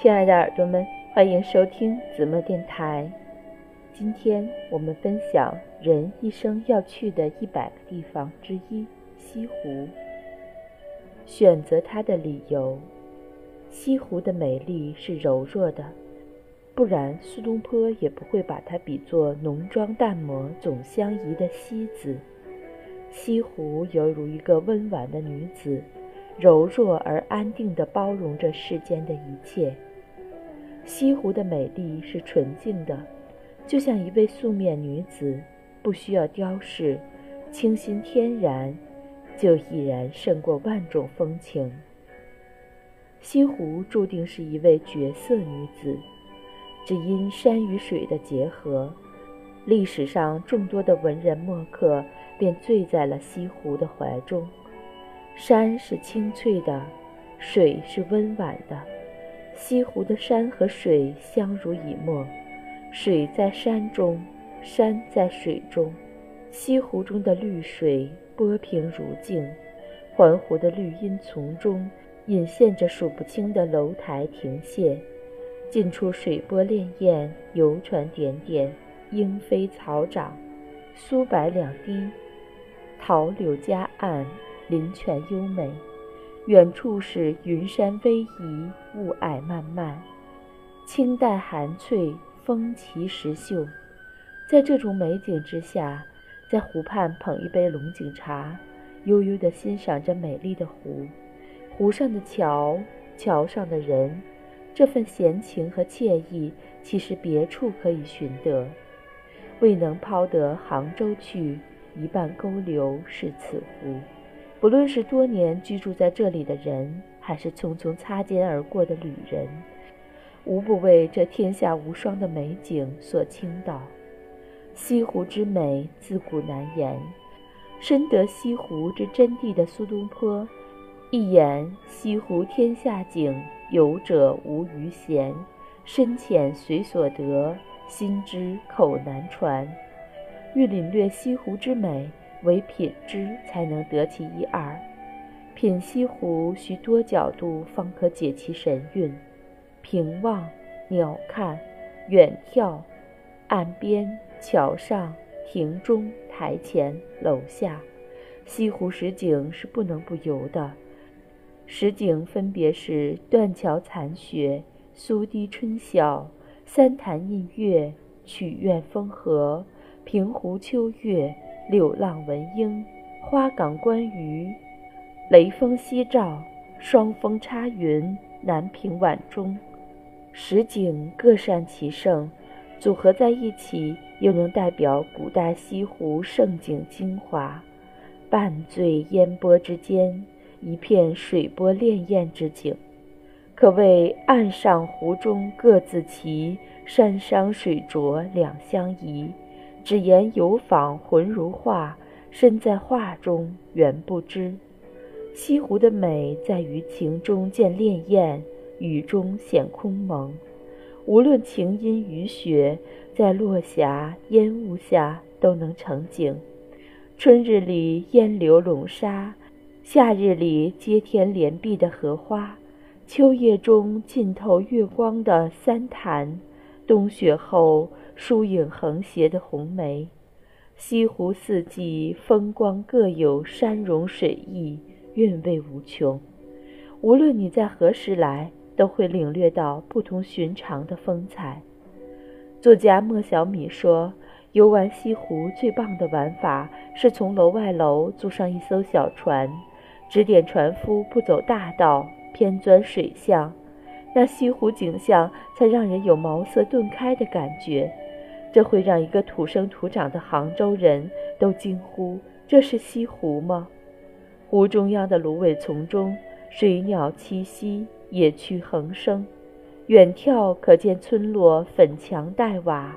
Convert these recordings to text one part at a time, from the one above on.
亲爱的耳朵们，欢迎收听子墨电台。今天我们分享人一生要去的一百个地方之一——西湖。选择它的理由：西湖的美丽是柔弱的，不然苏东坡也不会把它比作浓妆淡抹总相宜的西子。西湖犹如一个温婉的女子。柔弱而安定地包容着世间的一切。西湖的美丽是纯净的，就像一位素面女子，不需要雕饰，清新天然，就已然胜过万种风情。西湖注定是一位绝色女子，只因山与水的结合，历史上众多的文人墨客便醉在了西湖的怀中。山是清脆的，水是温婉的。西湖的山和水相濡以沫，水在山中，山在水中。西湖中的绿水波平如镜，环湖的绿荫丛中隐现着数不清的楼台亭榭，近处水波潋滟，游船点点，莺飞草长，苏白两堤，桃柳夹岸。林泉优美，远处是云山逶迤，雾霭漫漫，清淡含翠，风奇石秀。在这种美景之下，在湖畔捧一杯龙井茶，悠悠地欣赏着美丽的湖，湖上的桥，桥上的人，这份闲情和惬意，其实别处可以寻得。未能抛得杭州去，一半勾留是此湖。不论是多年居住在这里的人，还是匆匆擦肩而过的旅人，无不为这天下无双的美景所倾倒。西湖之美，自古难言。深得西湖之真谛的苏东坡，一言“西湖天下景，游者无余闲。深浅随所得，心知口难传。”欲领略西湖之美。唯品之才能得其一二，品西湖需多角度方可解其神韵。平望、鸟看、远眺，岸边、桥上、亭中、台前、楼下，西湖十景是不能不游的。十景分别是：断桥残雪、苏堤春晓、三潭印月、曲院风荷、平湖秋月。柳浪闻莺，花港观鱼，雷峰夕照，双峰插云，南屏晚钟，十景各擅其胜，组合在一起，又能代表古代西湖盛景精华。半醉烟波之间，一片水波潋滟之景，可谓岸上湖中各自齐，山山水浊两相宜。只言游访浑如画，身在画中原不知。西湖的美在于情中见潋滟，雨中显空蒙。无论晴阴雨雪，在落霞烟雾下都能成景。春日里烟柳笼沙，夏日里接天连碧的荷花，秋夜中浸透月光的三潭，冬雪后。疏影横斜的红梅，西湖四季风光各有，山容水意，韵味无穷。无论你在何时来，都会领略到不同寻常的风采。作家莫小米说：“游玩西湖最棒的玩法，是从楼外楼租上一艘小船，指点船夫不走大道，偏钻水巷，那西湖景象才让人有茅塞顿开的感觉。”这会让一个土生土长的杭州人都惊呼：“这是西湖吗？”湖中央的芦苇丛中，水鸟栖息，野趣横生。远眺可见村落粉墙黛瓦，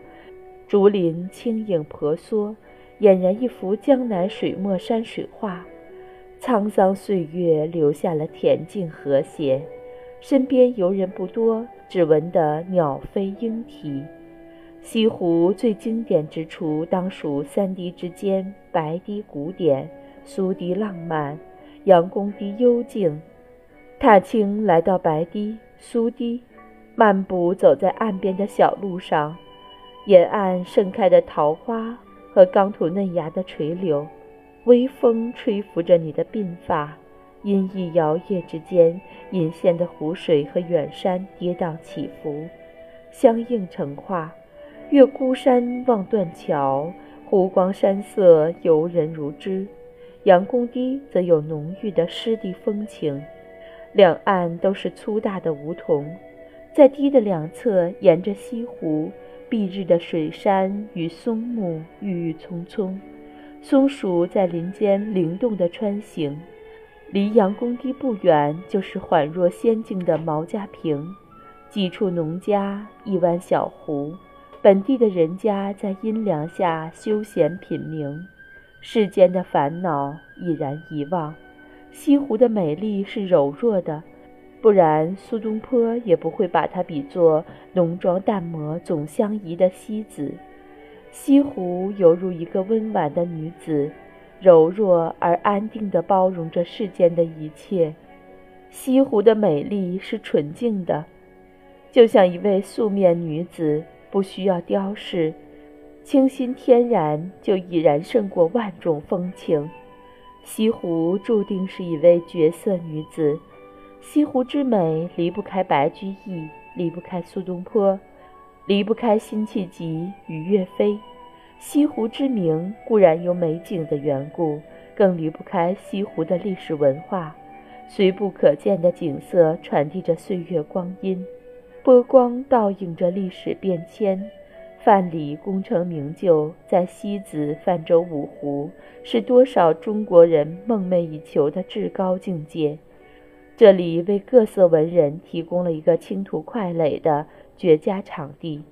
竹林轻影婆娑，俨然一幅江南水墨山水画。沧桑岁月留下了恬静和谐，身边游人不多，只闻得鸟飞莺啼。西湖最经典之处，当属三堤之间，白堤古典，苏堤浪漫，杨公堤幽静。踏青来到白堤、苏堤，漫步走在岸边的小路上，沿岸盛开的桃花和刚吐嫩芽的垂柳，微风吹拂着你的鬓发，阴翳摇曳之间，隐现的湖水和远山跌宕起伏，相映成画。越孤山望断桥，湖光山色游人如织。杨公堤则有浓郁的湿地风情，两岸都是粗大的梧桐。在堤的两侧，沿着西湖，蔽日的水杉与松木郁郁葱葱，松鼠在林间灵动地穿行。离杨公堤不远，就是宛若仙境的毛家坪，几处农家，一湾小湖，本地的人家在阴凉下休闲品茗，世间的烦恼已然遗忘。西湖的美丽是柔弱的。不然，苏东坡也不会把它比作浓妆淡抹总相宜的西子。西湖犹如一个温婉的女子，柔弱而安定地包容着世间的一切。西湖的美丽是纯净的，就像一位素面女子，不需要雕饰，清新天然就已然胜过万种风情。西湖注定是一位绝色女子。西湖之美离不开白居易，离不开苏东坡，离不开辛弃疾与岳飞。西湖之名固然有美景的缘故，更离不开西湖的历史文化。随不可见的景色传递着岁月光阴，波光倒映着历史变迁。范蠡功成名就，在西子泛舟五湖，是多少中国人梦寐以求的至高境界。这里为各色文人提供了一个倾吐快垒的绝佳场地，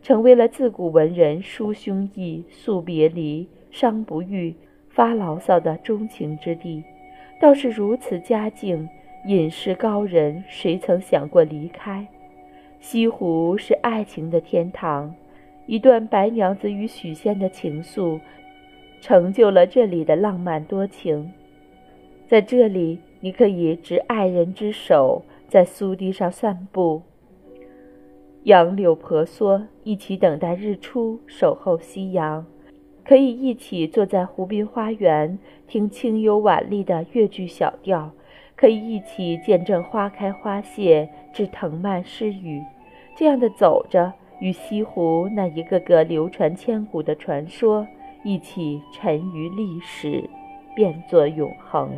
成为了自古文人抒胸臆、诉别离、伤不愈、发牢骚的钟情之地。倒是如此佳境，隐士高人谁曾想过离开？西湖是爱情的天堂，一段白娘子与许仙的情愫，成就了这里的浪漫多情。在这里。你可以执爱人之手，在苏堤上散步，杨柳婆娑，一起等待日出，守候夕阳；可以一起坐在湖滨花园，听清幽婉丽的越剧小调；可以一起见证花开花谢，至藤蔓失语。这样的走着，与西湖那一个个流传千古的传说一起沉于历史，变作永恒。